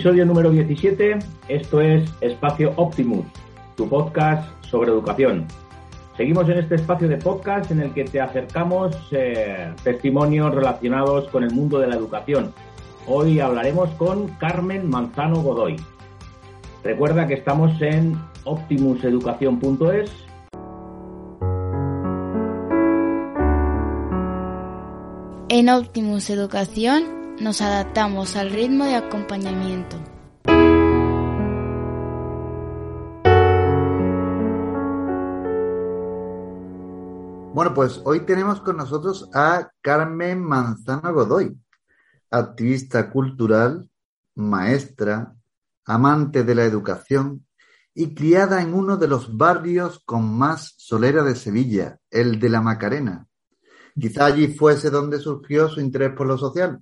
Episodio número 17. Esto es Espacio Optimus, tu podcast sobre educación. Seguimos en este espacio de podcast en el que te acercamos eh, testimonios relacionados con el mundo de la educación. Hoy hablaremos con Carmen Manzano Godoy. Recuerda que estamos en optimuseducación.es En Optimus Educación nos adaptamos al ritmo de acompañamiento. Bueno, pues hoy tenemos con nosotros a Carmen Manzano Godoy, activista cultural, maestra, amante de la educación y criada en uno de los barrios con más solera de Sevilla, el de la Macarena. Quizá allí fuese donde surgió su interés por lo social.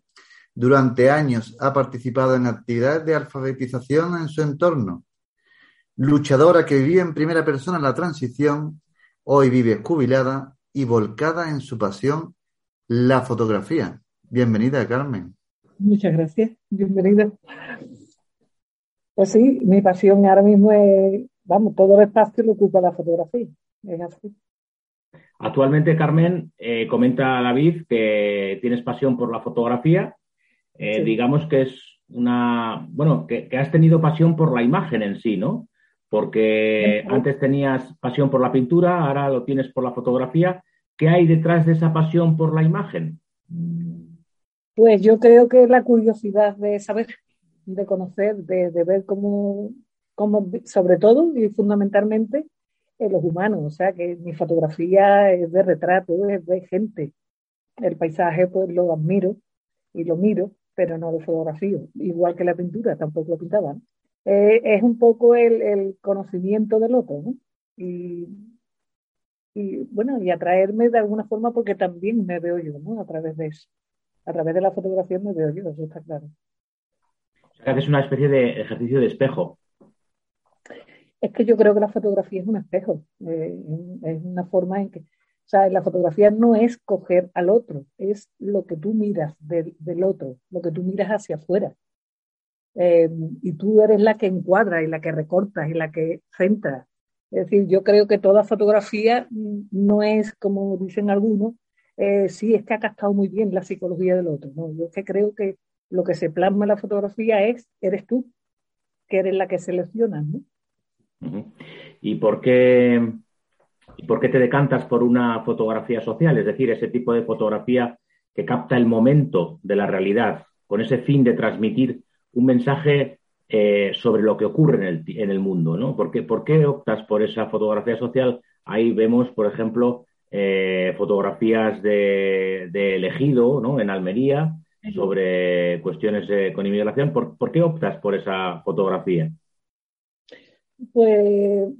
Durante años ha participado en actividades de alfabetización en su entorno. Luchadora que vivía en primera persona la transición, hoy vive jubilada y volcada en su pasión, la fotografía. Bienvenida, Carmen. Muchas gracias, bienvenida. Pues sí, mi pasión ahora mismo es, vamos, todo el espacio lo ocupa la fotografía, es así. Actualmente, Carmen, eh, comenta David que tienes pasión por la fotografía. Eh, digamos que es una, bueno, que, has tenido pasión por la imagen en sí, ¿no? Porque antes tenías pasión por la pintura, ahora lo tienes por la fotografía. ¿Qué hay detrás de esa pasión por la imagen? Pues yo creo que la curiosidad de saber, de conocer, de, ver cómo, cómo, sobre todo y fundamentalmente, en los humanos, o sea, que mi fotografía es de retrato, es de gente. El paisaje, pues lo admiro y lo miro, pero no lo fotografío, igual que la pintura, tampoco lo pintaban. Eh, es un poco el, conocimiento del otro, ¿no? Y, y, bueno, y atraerme de alguna forma porque también me veo yo, ¿no? A través de eso. A través de la fotografía me veo yo, eso está claro. O sea, que es una especie de ejercicio de espejo. Es que yo creo que la fotografía es un espejo, eh, es una forma en que, o sea, la fotografía no es coger al otro, es lo que tú miras del, otro, lo que tú miras hacia afuera. Eh, y tú eres la que encuadra y la que recortas y la que centra. Es decir, yo creo que toda fotografía no es, como dicen algunos, eh, sí, es que ha captado muy bien la psicología del otro. ¿no? Yo es que creo que lo que se plasma en la fotografía es, eres tú, que eres la que seleccionas, ¿no? ¿Y por qué, por qué te decantas por una fotografía social? Es decir, ese tipo de fotografía que capta el momento de la realidad, con ese fin de transmitir un mensaje eh, sobre lo que ocurre en el, en el mundo, ¿no? ¿Por qué, ¿Por qué, optas por esa fotografía social? Ahí vemos, por ejemplo, eh, fotografías de, de, elegido, ¿no? En Almería, sobre cuestiones con inmigración. ¿Por, ¿Por, qué optas por esa fotografía? pues,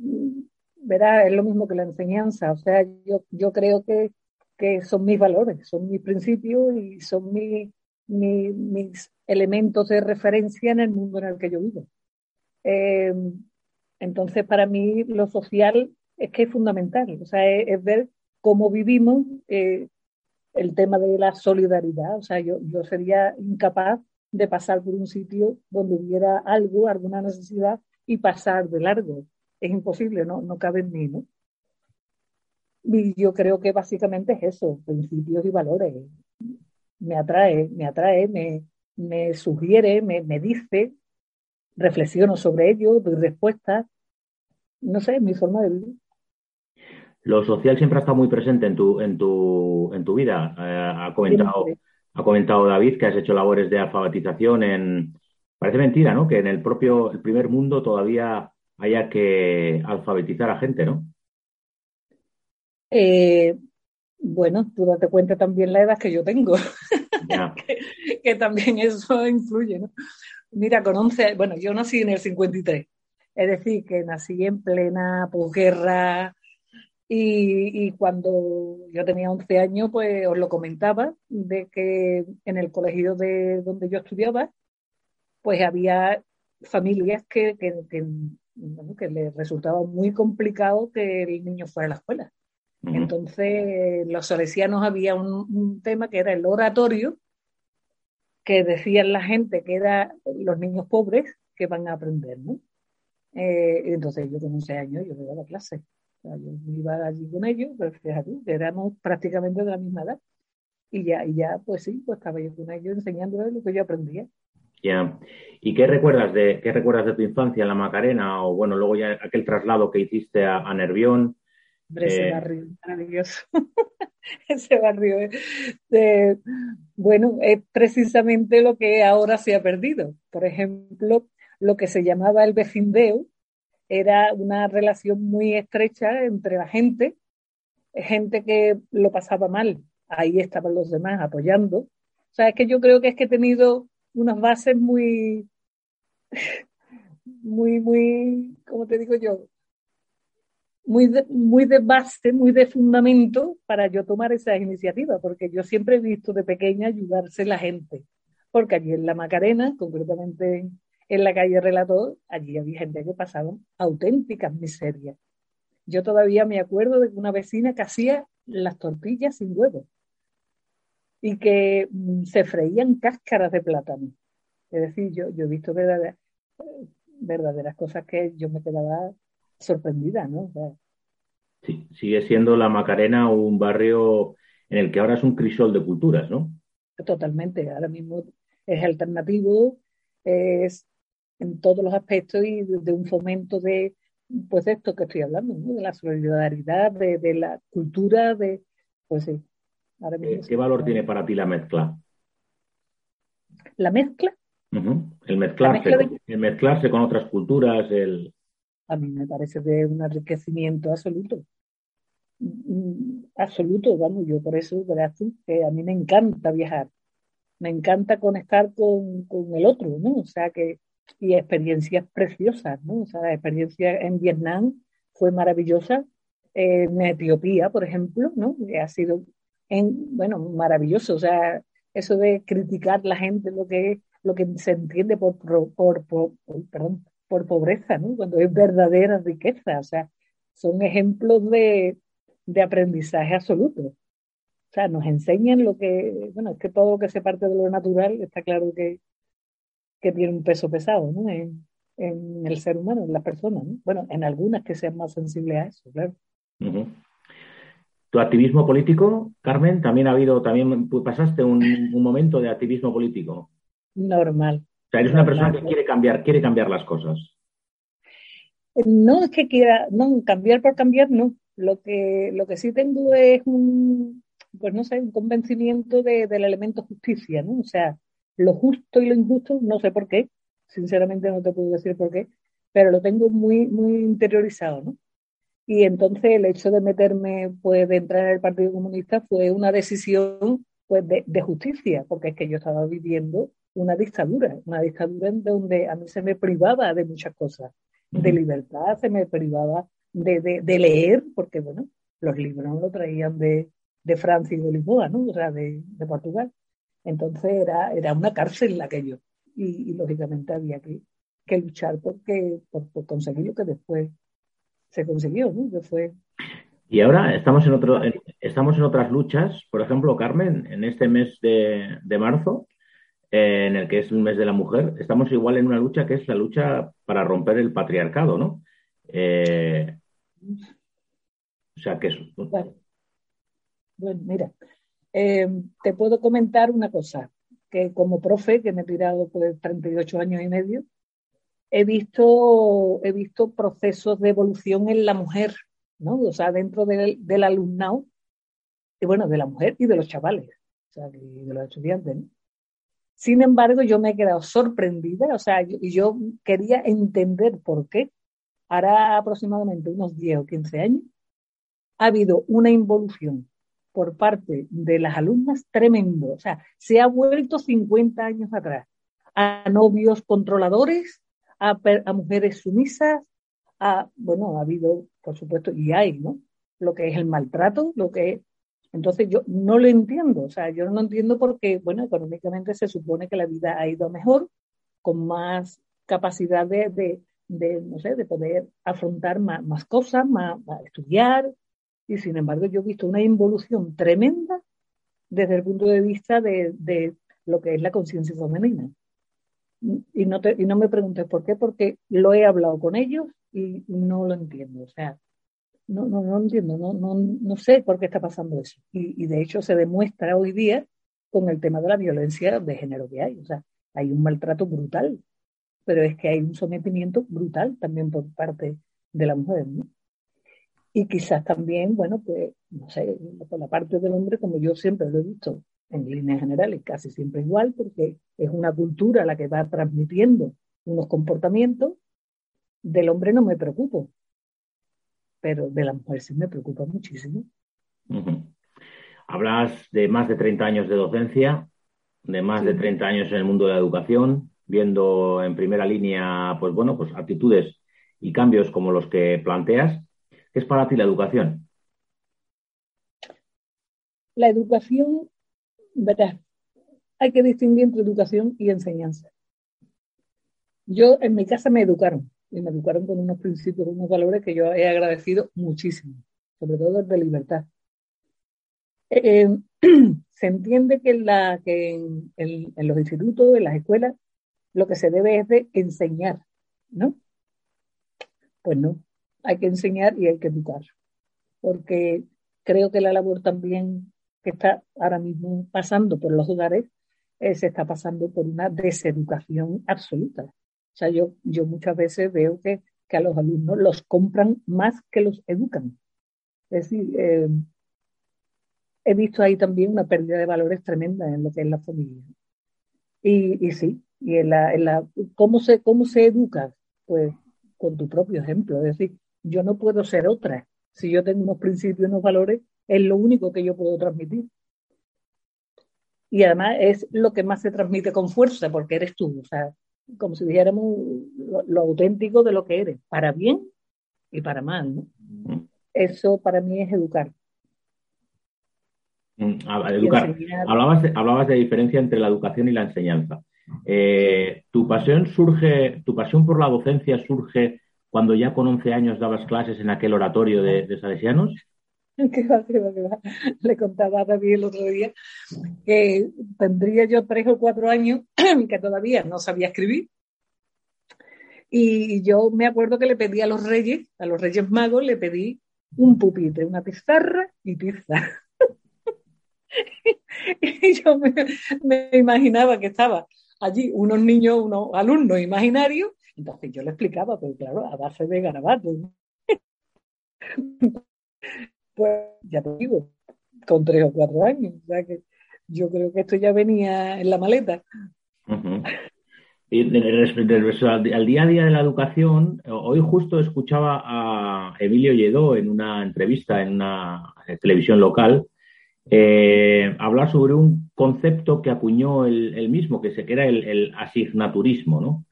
verá, es lo mismo que la enseñanza. O sea, yo, yo creo que, que son mis valores, son mis principios y son mi, mis elementos de referencia en el mundo en el que yo vivo. Eh, entonces, para mí, lo social es que es fundamental. O sea, es, ver cómo vivimos eh, el tema de la solidaridad. O sea, yo, yo sería incapaz de pasar por un sitio donde hubiera algo, alguna necesidad y pasar de largo. Es imposible, no, no cabe en mí, ¿no? Y yo creo que básicamente es eso, principios y valores. Me atrae, me atrae, me, me sugiere, me, me dice, reflexiono sobre ello, doy respuestas. No sé, es mi forma de vivir. Lo social siempre ha estado muy presente en tu, en tu, en tu vida. Eh, ha, comentado, ha comentado David que has hecho labores de alfabetización en, Parece mentira, ¿no? Que en el propio, el primer mundo todavía haya que alfabetizar a gente, ¿no? Eh, bueno, tú date cuenta también la edad que yo tengo, que, también eso influye, ¿no? Mira, con 11, bueno, yo nací en el 53, es decir, que nací en plena posguerra y, y cuando yo tenía 11 años, pues os lo comentaba, de que en el colegio de donde yo estudiaba, pues había familias que, que, que, les resultaba muy complicado que el niño fuera a la escuela. Entonces, los salesianos había un, tema que era el oratorio, que decían la gente que eran los niños pobres que van a aprender, ¿no? Eh, entonces yo con 11 años yo le la clase. yo iba allí con ellos, pero fíjate, éramos prácticamente de la misma edad. Y ya, y ya, pues sí, pues estaba yo con ellos enseñándoles lo que yo aprendía. Ya. ¿Y qué recuerdas de qué recuerdas de tu infancia en la Macarena o bueno, luego ya aquel traslado que hiciste a, Nervión? ese eh, barrio maravilloso. ese barrio de, bueno, es precisamente lo que ahora se ha perdido. Por ejemplo, lo que se llamaba el vecindeo era una relación muy estrecha entre la gente, gente que lo pasaba mal, ahí estaban los demás apoyando. O sea, es que yo creo que es que he tenido unas bases muy, muy, muy, ¿cómo te digo yo? Muy de, muy de base, muy de fundamento para yo tomar esa iniciativa, porque yo siempre he visto de pequeña ayudarse la gente, porque allí en la Macarena, concretamente en la calle Relator, allí había gente que pasaba auténticas miserias. Yo todavía me acuerdo de una vecina que hacía las tortillas sin huevo y que mm, se freían cáscaras de plátano. Es decir, yo, yo he visto verdaderas, verdaderas cosas que yo me quedaba sorprendida, ¿no? sí, sigue siendo la Macarena un barrio en el que ahora es un crisol de culturas, ¿no? Totalmente, ahora mismo es alternativo, es en todos los aspectos y de, un fomento de, pues esto que estoy hablando, ¿no? de la solidaridad, de, de, la cultura, de, pues sí, ¿Qué, valor tiene para ti la mezcla? ¿La mezcla? El mezclarse, el mezclarse con otras culturas, el... A mí me parece de un enriquecimiento absoluto. Mm, absoluto, vamos, yo por eso, verás tú, que a mí me encanta viajar. Me encanta conectar con, con el otro, ¿no? O sea, que, y experiencias preciosas, ¿no? O sea, la experiencia en Vietnam fue maravillosa. en Etiopía, por ejemplo, ¿no? Ha sido en, bueno, maravilloso. O sea, eso de criticar la gente, lo que, lo que se entiende por, por, por, perdón, por pobreza, ¿no? Cuando es verdadera riqueza. O sea, son ejemplos de, de aprendizaje absoluto. O sea, nos enseñan lo que, bueno, es que todo lo que se parte de lo natural está claro que, que tiene un peso pesado, ¿no? En, en el ser humano, en la persona, ¿no? Bueno, en algunas que sean más sensibles a eso, claro. ¿Tu activismo político, Carmen? ¿También ha habido, también pasaste un, momento de activismo político? Normal. O sea, eres una persona que quiere cambiar, quiere cambiar las cosas. No es que quiera, no, cambiar por cambiar, no. Lo que, lo que sí tengo es un, pues no sé, un convencimiento del elemento justicia, ¿no? O sea, lo justo y lo injusto, no sé por qué, sinceramente no te puedo decir por qué, pero lo tengo muy, muy interiorizado, ¿no? Y entonces el hecho de meterme, pues de entrar en el Partido Comunista fue una decisión pues de, justicia, porque es que yo estaba viviendo una dictadura, una dictadura en donde a mí se me privaba de muchas cosas, de libertad, se me privaba de, de, leer, porque bueno, los libros no lo traían de, de Francia y de Lisboa, ¿no? O sea, de, de Portugal. Entonces era, era una cárcel aquello. Y, y lógicamente había que, que luchar porque, por, por conseguir lo que después se consiguió, ¿no? Que fue... Y ahora estamos en, otro, estamos en otras luchas, por ejemplo, Carmen, en este mes de, marzo, en el que es un mes de la mujer, estamos igual en una lucha que es la lucha para romper el patriarcado, ¿no? Eh, o sea, que es... Bueno, mira, eh, te puedo comentar una cosa, que como profe, que me he tirado pues 38 años y medio, he visto, he visto procesos de evolución en la mujer, ¿no? O sea, dentro del, del alumnado, y bueno, de la mujer y de los chavales, o sea, de los estudiantes, ¿no? Sin embargo, yo me he quedado sorprendida, o sea, y yo, quería entender por qué. Hará aproximadamente unos 10 o 15 años, ha habido una involución por parte de las alumnas tremendo. O sea, se ha vuelto 50 años atrás a novios controladores, a, mujeres sumisas, a, bueno, ha habido, por supuesto, y hay, ¿no? Lo que es el maltrato, lo que es... Entonces yo no lo entiendo, o sea, yo no entiendo porque, bueno, económicamente se supone que la vida ha ido mejor, con más capacidad de, de, no sé, de poder afrontar más, más cosas, más, estudiar, y sin embargo yo he visto una involución tremenda desde el punto de vista de, de lo que es la conciencia femenina. Y no, y no me preguntes por qué, porque lo he hablado con ellos y no lo entiendo. O sea, no, no, no entiendo, no, no, no sé por qué está pasando eso. Y, y, de hecho se demuestra hoy día con el tema de la violencia de género que hay. O sea, hay un maltrato brutal, pero es que hay un sometimiento brutal también por parte de la mujer. ¿no? Y quizás también, bueno, pues, no sé, por la parte del hombre, como yo siempre lo he visto en líneas generales, casi siempre igual, porque es una cultura la que va transmitiendo unos comportamientos. Del hombre no me preocupo, pero de la mujer sí me preocupa muchísimo. Hablas de más de 30 años de docencia, de más de 30 años en el mundo de la educación, viendo en primera línea, pues bueno, pues actitudes y cambios como los que planteas. ¿Qué es para ti la educación? La educación, verás, hay que distinguir entre educación y enseñanza. Yo en mi casa me educaron, y me educaron con unos principios, unos valores que yo he agradecido muchísimo, sobre todo el de libertad. Eh, se entiende que, en, en, los institutos, en las escuelas, lo que se debe es de enseñar, ¿no? Pues no, hay que enseñar y hay que educar, porque creo que la labor también que está ahora mismo pasando por los hogares eh, se está pasando por una deseducación absoluta. O sea, yo, yo muchas veces veo que, que a los alumnos los compran más que los educan. Es decir, eh, he visto ahí también una pérdida de valores tremenda en lo que es la familia. Y, y sí, y en la, en la, ¿cómo, se, ¿cómo se educa? Pues con tu propio ejemplo. Es decir, yo no puedo ser otra. Si yo tengo unos principios, unos valores, es lo único que yo puedo transmitir. Y además es lo que más se transmite con fuerza, porque eres tú. O sea, como si dijéramos lo, auténtico de lo que eres, para bien y para mal. ¿no? Mm. Eso para mí es educar. Mm, educar. Hablabas de, hablabas de diferencia entre la educación y la enseñanza. Eh, ¿Tu pasión surge, tu pasión por la docencia surge cuando ya con 11 años dabas clases en aquel oratorio de, de Salesianos? Le contaba a David el otro día que tendría yo tres o cuatro años que todavía no sabía escribir. Y yo me acuerdo que le pedí a los reyes, a los reyes magos, le pedí un pupitre, una pizarra y pizza. y yo me, me, imaginaba que estaba allí unos niños, unos alumnos imaginarios, entonces yo le explicaba, pero claro, a base de garabatos. Pues ya te digo, con tres o cuatro años. O sea que yo creo que esto ya venía en la maleta. Y al día a día de la educación, hoy justo escuchaba a Emilio Lledó en una entrevista en una televisión local eh, hablar sobre un concepto que acuñó él, mismo, que, se, que era el, asignaturismo, ¿no?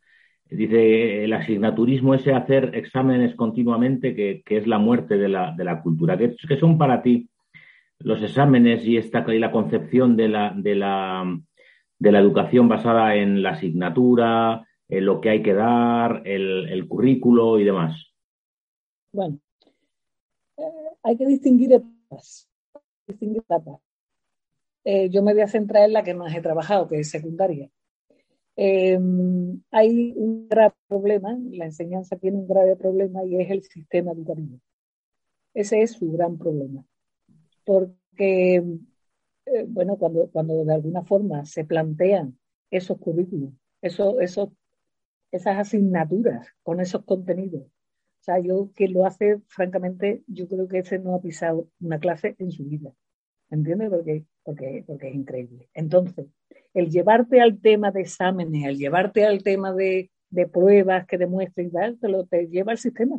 Dice, el asignaturismo es hacer exámenes continuamente, que, es la muerte de la, de la cultura. ¿Qué, son para ti los exámenes y, esta, y la concepción de la, de, la, de la educación basada en la asignatura, en lo que hay que dar, el, el currículo y demás? Bueno, eh, hay que distinguir etapas. Distinguir etapas. Eh, yo me voy a centrar en la que más he trabajado, que es secundaria. Eh, hay un grave problema, la enseñanza tiene un grave problema y es el sistema educativo. Ese es su gran problema. Porque, eh, bueno, cuando, cuando de alguna forma se plantean esos currículos, esos, esos, esas asignaturas con esos contenidos, o sea, yo que lo hace, francamente, yo creo que ese no ha pisado una clase en su vida. ¿Entiendes? Porque, porque, porque es increíble. Entonces, el llevarte al tema de exámenes, el llevarte al tema de, pruebas que demuestren, tal, te lo te lleva al sistema.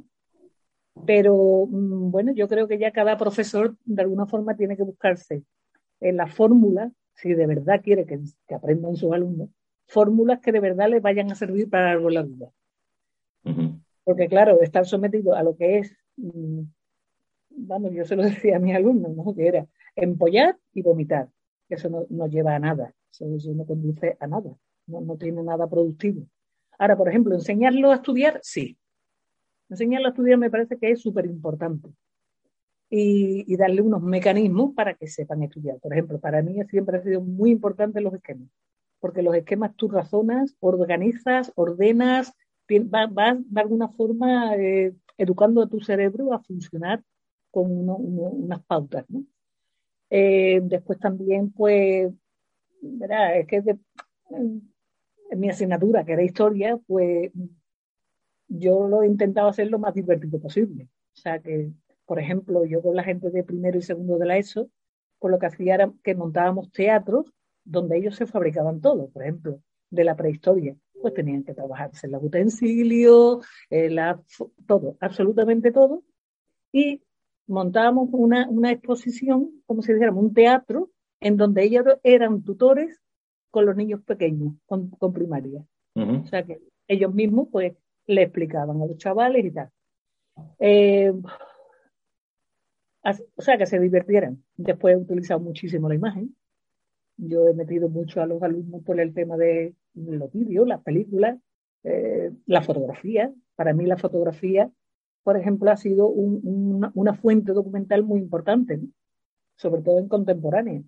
Pero mm, bueno, yo creo que ya cada profesor de alguna forma tiene que buscarse en la fórmula, si de verdad quiere que, aprendan sus alumnos, fórmulas que de verdad les vayan a servir para algo en la vida. Porque claro, estar sometido a lo que es, mm, vamos, yo se lo decía a mis alumnos, ¿no? que era empollar y vomitar. Eso no, no lleva a nada. Eso, no conduce a nada, no, tiene nada productivo. Ahora, por ejemplo, enseñarlo a estudiar, sí. Enseñarlo a estudiar me parece que es súper importante. Y, y, darle unos mecanismos para que sepan estudiar. Por ejemplo, para mí siempre ha sido muy importante los esquemas. porque los esquemas tú razonas, organizas, ordenas, vas, de alguna forma eh, educando a tu cerebro a funcionar con unas pautas. ¿no? Eh, después también, pues, es que mi asignatura, que era historia, pues yo lo he intentado hacer lo más divertido posible. O sea que, por ejemplo, yo con la gente de primero y segundo de la ESO, pues lo que hacía era que montábamos teatros donde ellos se fabricaban todo, por ejemplo, de la prehistoria. Pues tenían que trabajarse los utensilios, la, todo, absolutamente todo. Y montábamos una, una exposición, como si dijéramos, un teatro, en donde ellos eran tutores con los niños pequeños, con, primaria. O sea que ellos mismos, pues, le explicaban a los chavales y tal. Eh, o sea, que se divirtieran. Después he utilizado muchísimo la imagen. Yo he metido mucho a los alumnos por el tema de los vídeos, las películas, eh, la fotografía. Para mí la fotografía, por ejemplo, ha sido una, fuente documental muy importante, sobre todo en contemporánea.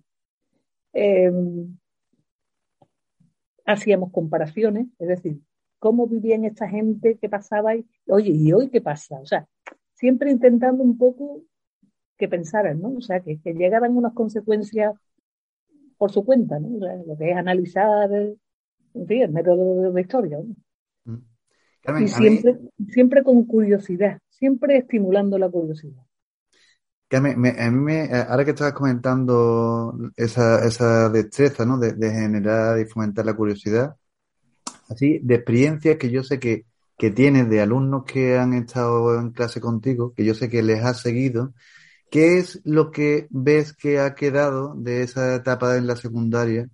Em, hacíamos comparaciones, es decir, cómo vivían esta gente, qué pasaba, y, oye, ¿y hoy qué pasa? O sea, siempre intentando un poco que pensaran, ¿no? O sea, que, que llegaran unas consecuencias por su cuenta, ¿no? lo que es analizar, en fin, el método de, historia. ¿no? Mm. y siempre, siempre con curiosidad, siempre estimulando la curiosidad. Carmen, a mí me, ahora que estabas comentando esa, esa destreza, ¿no? De, de, generar y fomentar la curiosidad, así, de experiencias que yo sé que, que tienes de alumnos que han estado en clase contigo, que yo sé que les has seguido, ¿Qué es lo que ves que ha quedado de esa etapa en la secundaria?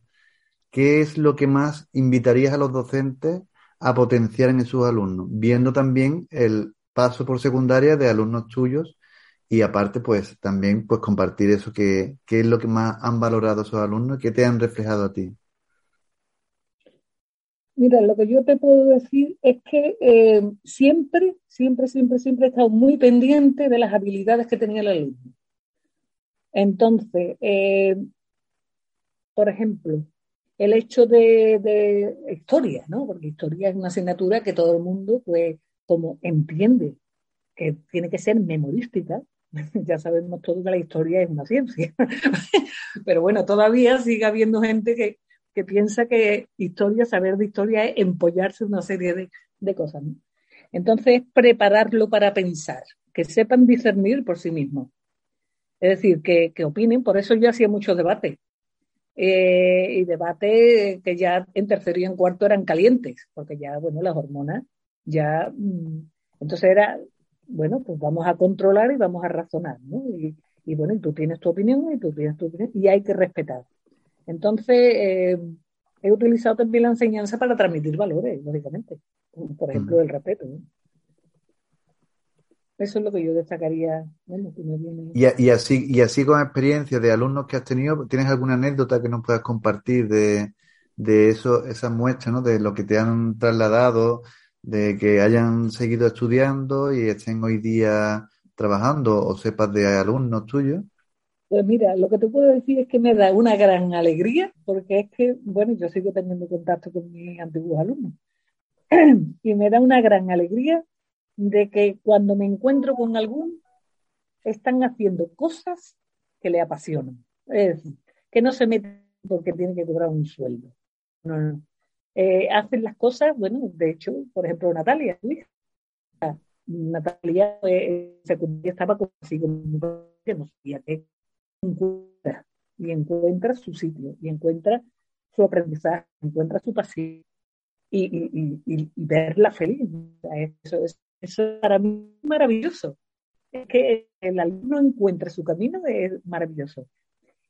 ¿Qué es lo que más invitarías a los docentes a potenciar en sus alumnos? Viendo también el paso por secundaria de alumnos tuyos y aparte, pues también pues compartir eso, que, es lo que más han valorado esos alumnos y qué te han reflejado a ti. Mira, lo que yo te puedo decir es que eh, siempre, siempre, siempre, siempre he estado muy pendiente de las habilidades que tenía el alumno. Entonces, eh, por ejemplo, el hecho de, historia, ¿no? Porque historia es una asignatura que todo el mundo, pues, como entiende que tiene que ser memorística, ya sabemos todos que la historia es una ciencia. Pero bueno, todavía sigue habiendo gente que, que piensa que historia, saber de historia es empollarse una serie de, cosas. Entonces, prepararlo para pensar, que sepan discernir por sí mismos. Es decir, que, opinen, por eso yo hacía mucho debate. Eh, y debate que ya en tercero y en cuarto eran calientes, porque ya, bueno, las hormonas ya. Mm, entonces era, bueno, pues vamos a controlar y vamos a razonar, ¿no? Y, y bueno, y tú tienes tu opinión y tú tienes tu opinión y hay que respetar. Entonces, eh, he utilizado también la enseñanza para transmitir valores, lógicamente, por ejemplo, mm. el respeto. Eso es lo que yo destacaría. y, así, y así con experiencia de alumnos que has tenido, ¿tienes alguna anécdota que nos puedas compartir de, de eso, esa muestra, ¿no? de lo que te han trasladado, de que hayan seguido estudiando y estén hoy día trabajando o sepas de alumnos tuyos? Pues mira, lo que te puedo decir es que me da una gran alegría, porque es que, bueno, yo sigo teniendo contacto con mis antiguos alumnos, y me da una gran alegría de que cuando me encuentro con algún, están haciendo cosas que le apasionan. Es decir, que no se meten porque tienen que cobrar un sueldo. Eh, hacen las cosas, bueno, de hecho, por ejemplo, Natalia, Natalia eh, estaba consigo, no sabía qué encuentra y encuentra su sitio y encuentra su aprendizaje, encuentra su pasión y, y, verla feliz. Eso es, eso para mí maravilloso. Es que el alumno encuentre su camino es maravilloso.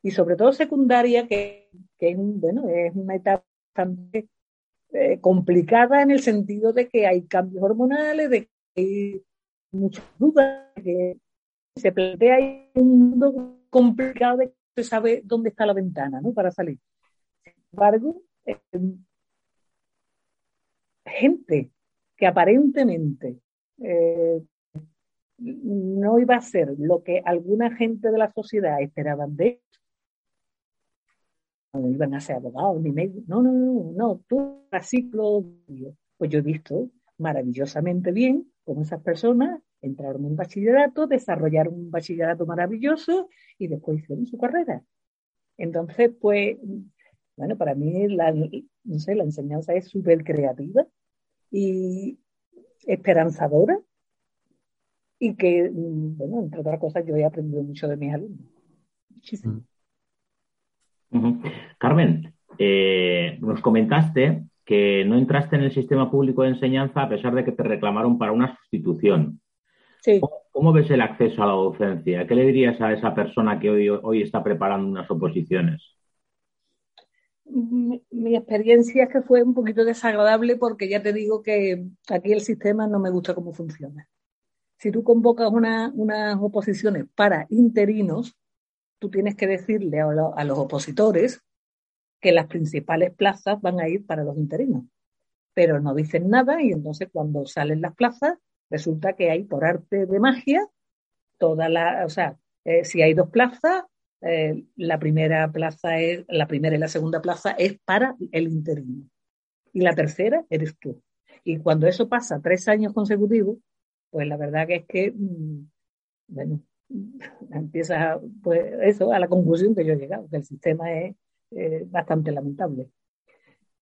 Y sobre todo secundaria, que, que es, bueno, es una etapa bastante eh, complicada en el sentido de que hay cambios hormonales, de que hay muchas dudas, que se plantea un mundo complicado de que se sabe dónde está la ventana ¿no? para salir. Sin embargo, eh, gente que aparentemente eh, no iba a ser lo que alguna gente de la sociedad esperaban de no iban a ser abogados ni médicos. No, no, no, no, tú ciclo. Pues yo he visto maravillosamente bien cómo esas personas entraron en bachillerato, desarrollaron un bachillerato maravilloso y después hicieron su carrera. Entonces, pues, bueno, para mí la, no sé, la enseñanza es súper creativa y esperanzadora y que, bueno, entre otras cosas, yo he aprendido mucho de mis alumnos. Muchísimo. Carmen, eh, nos comentaste que no entraste en el sistema público de enseñanza a pesar de que te reclamaron para una sustitución. Sí. ¿Cómo, ves el acceso a la docencia? ¿Qué le dirías a esa persona que hoy, hoy está preparando unas oposiciones? Mi, mi, experiencia es que fue un poquito desagradable porque ya te digo que aquí el sistema no me gusta cómo funciona. Si tú convocas una, unas oposiciones para interinos, tú tienes que decirle a, lo, a los opositores que las principales plazas van a ir para los interinos. Pero no dicen nada y entonces cuando salen las plazas resulta que hay por arte de magia toda la, o sea, eh, si hay dos plazas, eh, la primera plaza es, la primera y la segunda plaza es para el interino. Y la tercera eres tú. Y cuando eso pasa tres años consecutivos, pues la verdad que es que, mmm, bueno, empieza pues eso, a la conclusión que yo he llegado, que el sistema es eh, bastante lamentable.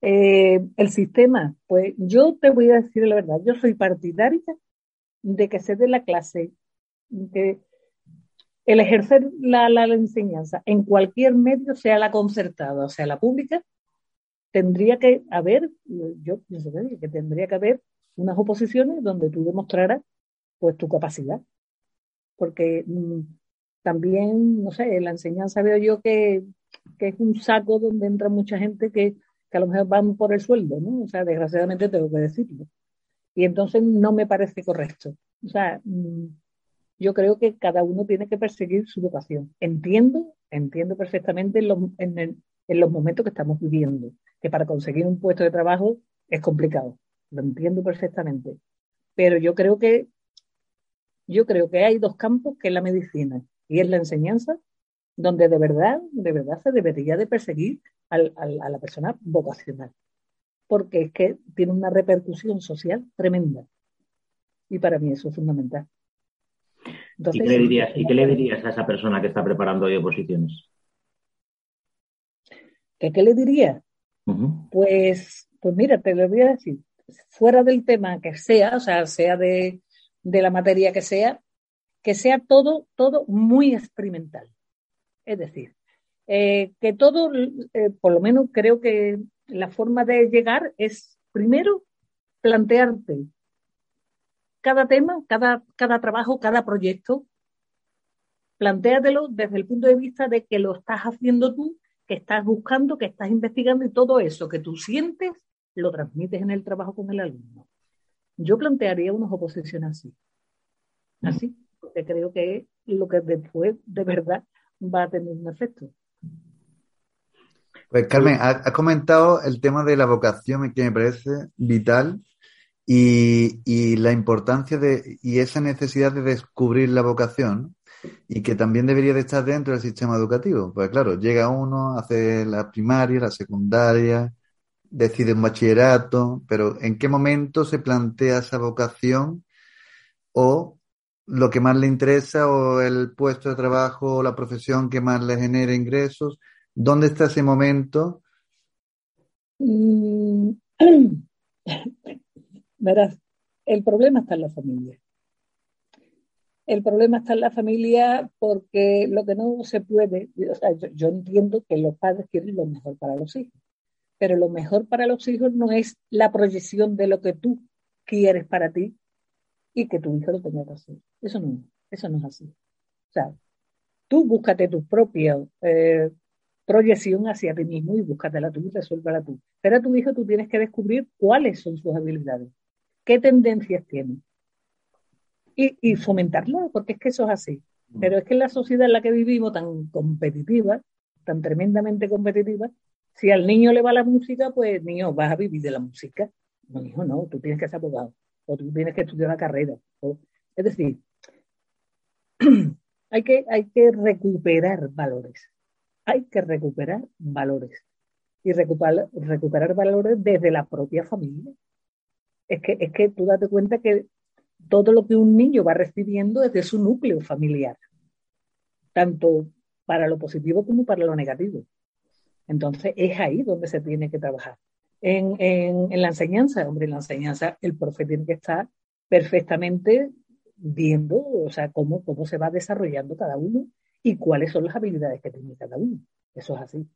Eh, el sistema, pues yo te voy a decir la verdad, yo soy partidaria de que se dé la clase, de el ejercer la, la, la, enseñanza en cualquier medio, sea la concertada o sea la pública, tendría que haber, yo pienso que tendría que haber unas oposiciones donde tú demostraras pues tu capacidad. Porque mmm, también, no sé, la enseñanza veo yo que, que, es un saco donde entra mucha gente que, que a lo mejor van por el sueldo, ¿no? O sea, desgraciadamente tengo que decirlo. Y entonces no me parece correcto. O sea, mmm, yo creo que cada uno tiene que perseguir su vocación. Entiendo, entiendo perfectamente en los, en los momentos que estamos viviendo, que para conseguir un puesto de trabajo es complicado. Lo entiendo perfectamente. Pero yo creo que yo creo que hay dos campos que es la medicina y es la enseñanza, donde de verdad, de verdad se debería de perseguir al, al, a la persona vocacional, porque es que tiene una repercusión social tremenda. Y para mí eso es fundamental. Entonces, ¿Y, qué le dirías, ¿Y qué le dirías a esa persona que está preparando hoy oposiciones? ¿Qué, qué le diría? Uh -huh. Pues, pues mira, te lo voy a decir. Fuera del tema que sea, o sea, sea de, de la materia que sea, que sea todo, todo muy experimental. Es decir, eh, que todo, eh, por lo menos creo que la forma de llegar es primero plantearte cada tema, cada, cada trabajo, cada proyecto, plantéatelo desde el punto de vista de que lo estás haciendo tú, que estás buscando, que estás investigando y todo eso que tú sientes lo transmites en el trabajo con el alumno. Yo plantearía unas oposiciones así. Así, porque creo que es lo que después de verdad va a tener un efecto. Pues Carmen, has ha comentado el tema de la vocación que me parece vital y, y, la importancia de y esa necesidad de descubrir la vocación y que también debería de estar dentro del sistema educativo. Pues claro, llega uno, hace la primaria, la secundaria, decide un bachillerato, pero ¿en qué momento se plantea esa vocación o lo que más le interesa o el puesto de trabajo o la profesión que más le genere ingresos? ¿Dónde está ese momento? Mm. Verás, el problema está en la familia. El problema está en la familia porque lo que no se puede, o sea, yo, yo entiendo que los padres quieren lo mejor para los hijos, pero lo mejor para los hijos no es la proyección de lo que tú quieres para ti y que tu hijo lo tenga que hacer. Eso no, eso no es así. O sea, tú búscate tu propia eh, proyección hacia ti mismo y búscatela tú y resuélvala tú. Pero a tu hijo tú tienes que descubrir cuáles son sus habilidades, qué tendencias tiene y, y fomentarlo, porque es que eso es así. Pero es que en la sociedad en la que vivimos, tan competitiva, tan tremendamente competitiva, si al niño le va la música, pues niño, vas a vivir de la música. No, hijo, no, tú tienes que ser abogado, o tú tienes que estudiar una carrera. Es decir, hay que, hay que recuperar valores. hay que recuperar valores y recuperar, recuperar valores desde la propia familia. Es que, es que tú date cuenta que todo lo que un niño va recibiendo es de su núcleo familiar, tanto para lo positivo como para lo negativo. Entonces es ahí donde se tiene que trabajar. En, en, la enseñanza, hombre, en la enseñanza el profe tiene que estar perfectamente viendo, o sea, cómo, cómo se va desarrollando cada uno y cuáles son las habilidades que tiene cada uno. Eso es así.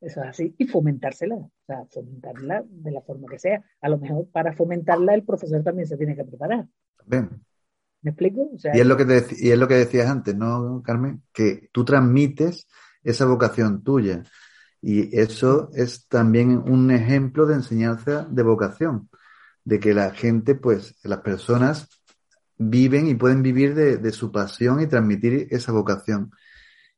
Eso es así. Y fomentársela, o sea, fomentarla de la forma que sea. A lo mejor para fomentarla el profesor también se tiene que preparar. Bien. ¿Me explico? y, es lo que y es lo que decías antes, ¿no, Carmen? Que tú transmites esa vocación tuya. Y eso es también un ejemplo de enseñanza de vocación, de que la gente, pues, las personas viven y pueden vivir de, su pasión y transmitir esa vocación.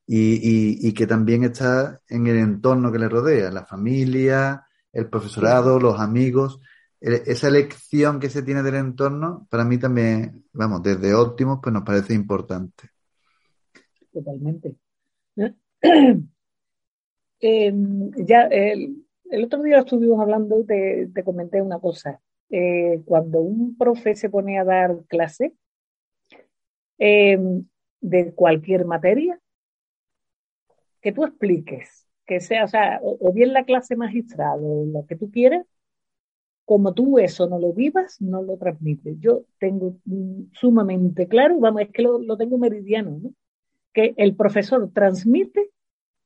Y, y, que también está en el entorno que le rodea, la familia, el profesorado, los amigos. E, esa elección que se tiene del entorno, para mí también, vamos, desde óptimos, pues nos parece importante. Totalmente. Em, ya el, otro día estuvimos hablando, te, te comenté una cosa. Eh, cuando un profe se pone a dar clase em, de cualquier materia, que tú expliques, que sea, o sea, o, bien la clase magistral o lo que tú quieras, como tú eso no lo vivas, no lo transmites. Yo tengo mm, sumamente claro, vamos, es que lo, lo tengo meridiano, ¿no? que el profesor transmite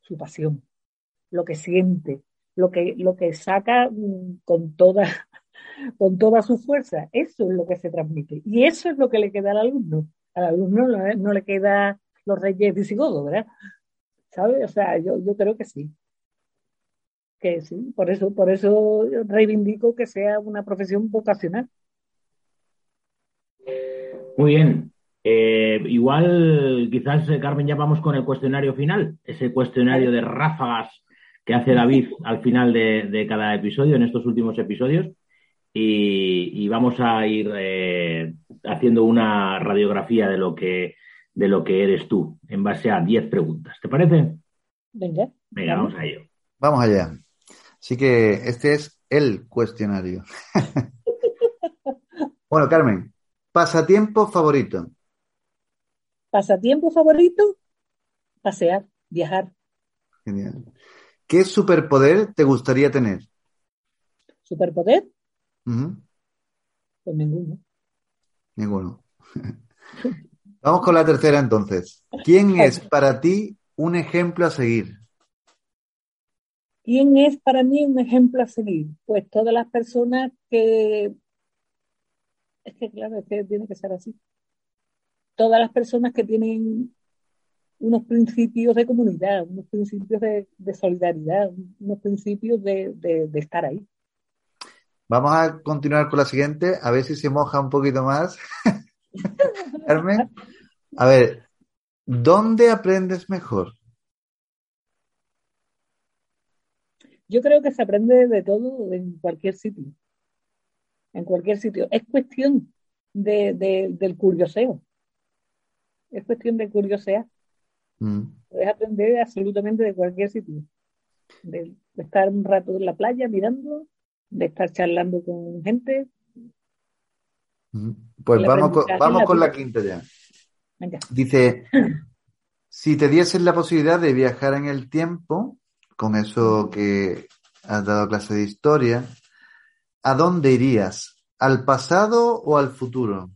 su pasión, lo que siente, lo que, lo que saca mm, con toda, con toda su fuerza. Eso es lo que se transmite. Y eso es lo que le queda al alumno. Al alumno no, le queda los reyes visigodos, ¿verdad? ¿Sabes? O sea, yo, yo creo que sí. Que sí, por eso, por eso reivindico que sea una profesión vocacional. Muy bien, eh, igual, quizás, eh, Carmen, ya vamos con el cuestionario final, ese cuestionario de ráfagas que hace David al final de, cada episodio, en estos últimos episodios, y, vamos a ir eh, haciendo una radiografía de lo que de lo que eres tú, en base a 10 preguntas. ¿Te parece? Venga. Venga, vamos a ello. Vamos allá. Así que este es el cuestionario. bueno, Carmen, pasatiempo favorito. Pasatiempo favorito, pasear, viajar. Genial. ¿Qué superpoder te gustaría tener? ¿Superpoder? Pues ninguno. Ninguno. Vamos con la tercera entonces. ¿Quién es para ti un ejemplo a seguir? ¿Quién es para mí un ejemplo a seguir? Pues todas las personas que... Es que claro, es que tiene que ser así todas las personas que tienen unos principios de comunidad, unos principios de, solidaridad, unos principios de, estar ahí. Vamos a continuar con la siguiente, a ver si se moja un poquito más. Carmen, a ver, ¿dónde aprendes mejor? Yo creo que se aprende de todo en cualquier sitio. En cualquier sitio. Es cuestión del curioseo es cuestión de curiosidad. Mm. Puedes aprender absolutamente de cualquier sitio. De, estar un rato en la playa mirando, de estar charlando con gente. Mm. Pues vamos con, vamos con la quinta ya. Dice, si te diesen la posibilidad de viajar en el tiempo, con eso que has dado clase de historia, ¿a dónde irías? ¿Al pasado o al futuro?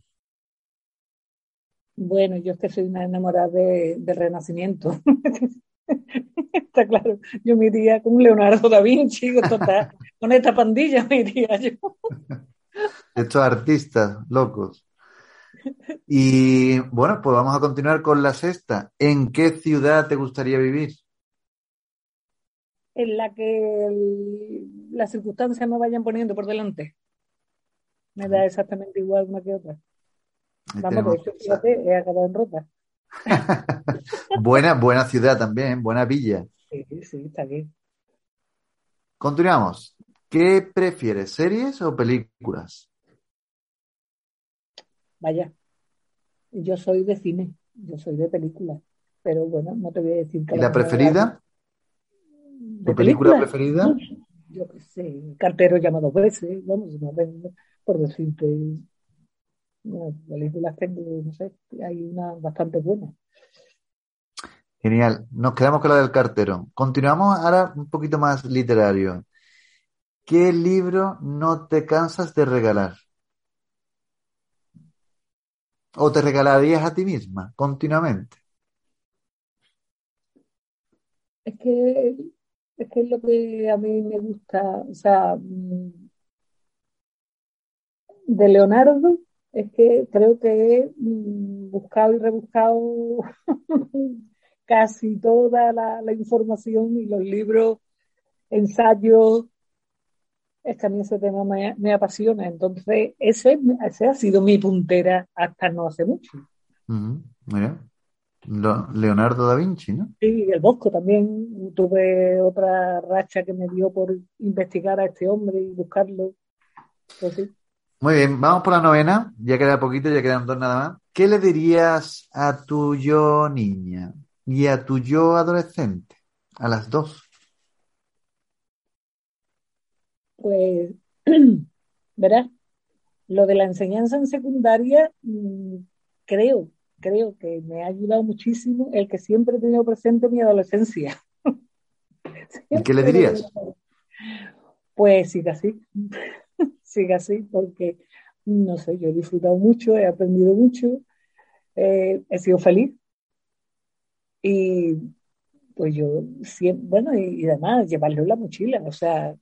Bueno, yo es que soy una enamorada de, del Renacimiento. Está claro, yo me iría con Leonardo da Vinci, con esta pandilla me iría yo. Estos artistas locos. Y bueno, pues vamos a continuar con la sexta. ¿En qué ciudad te gustaría vivir? En la que las circunstancias me vayan poniendo por delante. Me da exactamente igual una que otra. Vamos, fíjate, he acabado en rota. buena, buena ciudad también, buena villa. Sí, sí, está bien. Continuamos. ¿Qué prefieres, series o películas? Vaya, yo soy de cine, yo soy de películas. pero bueno, no te voy a decir que... ¿Y la preferida? ¿Tu película, preferida? Yo qué sé, Cartero llama dos veces, vamos, no, por decirte, películas tengo, no sé, hay una bastante buena. Genial. Nos quedamos con la del cartero. Continuamos ahora un poquito más literario. ¿Qué libro no te cansas de regalar? ¿O te regalarías a ti misma continuamente? Es que es que es lo que a mí me gusta, o sea, mm, de Leonardo, es que creo que he mm, buscado y rebuscado casi toda la, información y los libros, ensayos, es que a mí ese tema me, apasiona. Entonces, ese, ese, ha sido mi puntera hasta no hace mucho. Leonardo da Vinci, ¿no? Sí, el Bosco también. Tuve otra racha que me dio por investigar a este hombre y buscarlo. Pues Muy bien, vamos por la novena. Ya queda poquito, ya quedan dos nada más. ¿Qué le dirías a tu yo niña y a tu yo adolescente? A las dos. Pues, verás, lo de la enseñanza en secundaria, mm, creo creo que me ha ayudado muchísimo el que siempre he tenido presente mi adolescencia. ¿Y qué le dirías? Pues siga así, siga así, porque no sé, yo he disfrutado mucho, he aprendido mucho, eh, he sido feliz y pues yo siempre, bueno, y, además llevarlo en la mochila, o sea,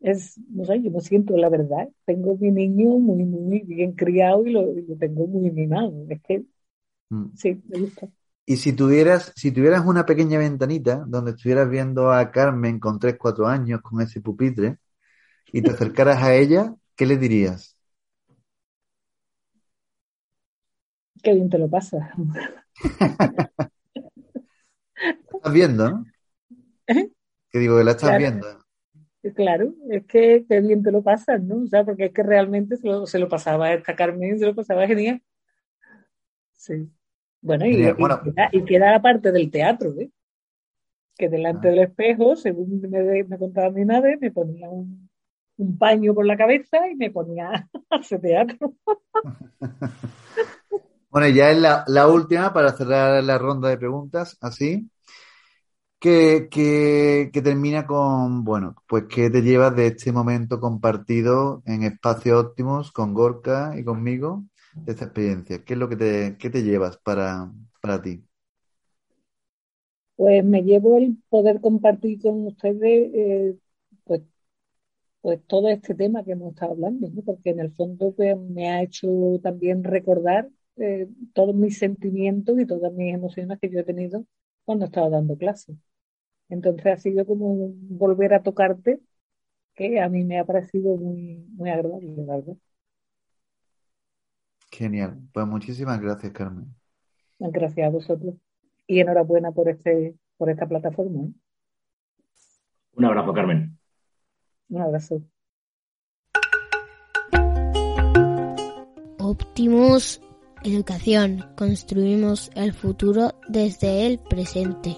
es, no sé, yo me siento la verdad, tengo mi niño muy, muy bien criado y lo, tengo muy mimado. Es que mm. sí, me gusta. Y si tuvieras, si tuvieras una pequeña ventanita donde estuvieras viendo a Carmen con 3, 4 años con ese pupitre y te acercaras a ella, ¿qué le dirías? Qué bien te lo pasas. estás viendo, ¿no? ¿Eh? Que digo que la estás viendo. Claro, es que qué bien te lo pasas, ¿no? O sea, porque es que realmente se lo, se lo pasaba a esta Carmen, se lo pasaba genial. Sí. Bueno, y, y, queda, la parte del teatro, ¿eh? Que delante ah. del espejo, según me, me, contaba mi madre, me ponía un, un paño por la cabeza y me ponía a hacer teatro. bueno, ya es la, la última para cerrar la ronda de preguntas, así que, que, termina con, bueno, pues ¿qué te llevas de este momento compartido en espacios óptimos con Gorka y conmigo de esta experiencia? ¿Qué es lo que te, qué te llevas para, para ti? Pues me llevo el poder compartir con ustedes eh, pues todo este tema que hemos estado hablando, porque en el fondo pues, me ha hecho también recordar eh, todos mis sentimientos y todas mis emociones que yo he tenido cuando estaba dando clases. Entonces ha sido como volver a tocarte, que a mí me ha parecido muy, muy agradable, ¿verdad? Genial. Pues muchísimas gracias, Carmen. Gracias a vosotros. Y enhorabuena por este, por esta plataforma. ¿eh? Un abrazo, Carmen. Un abrazo. Optimus Educación. Construimos el futuro desde el presente.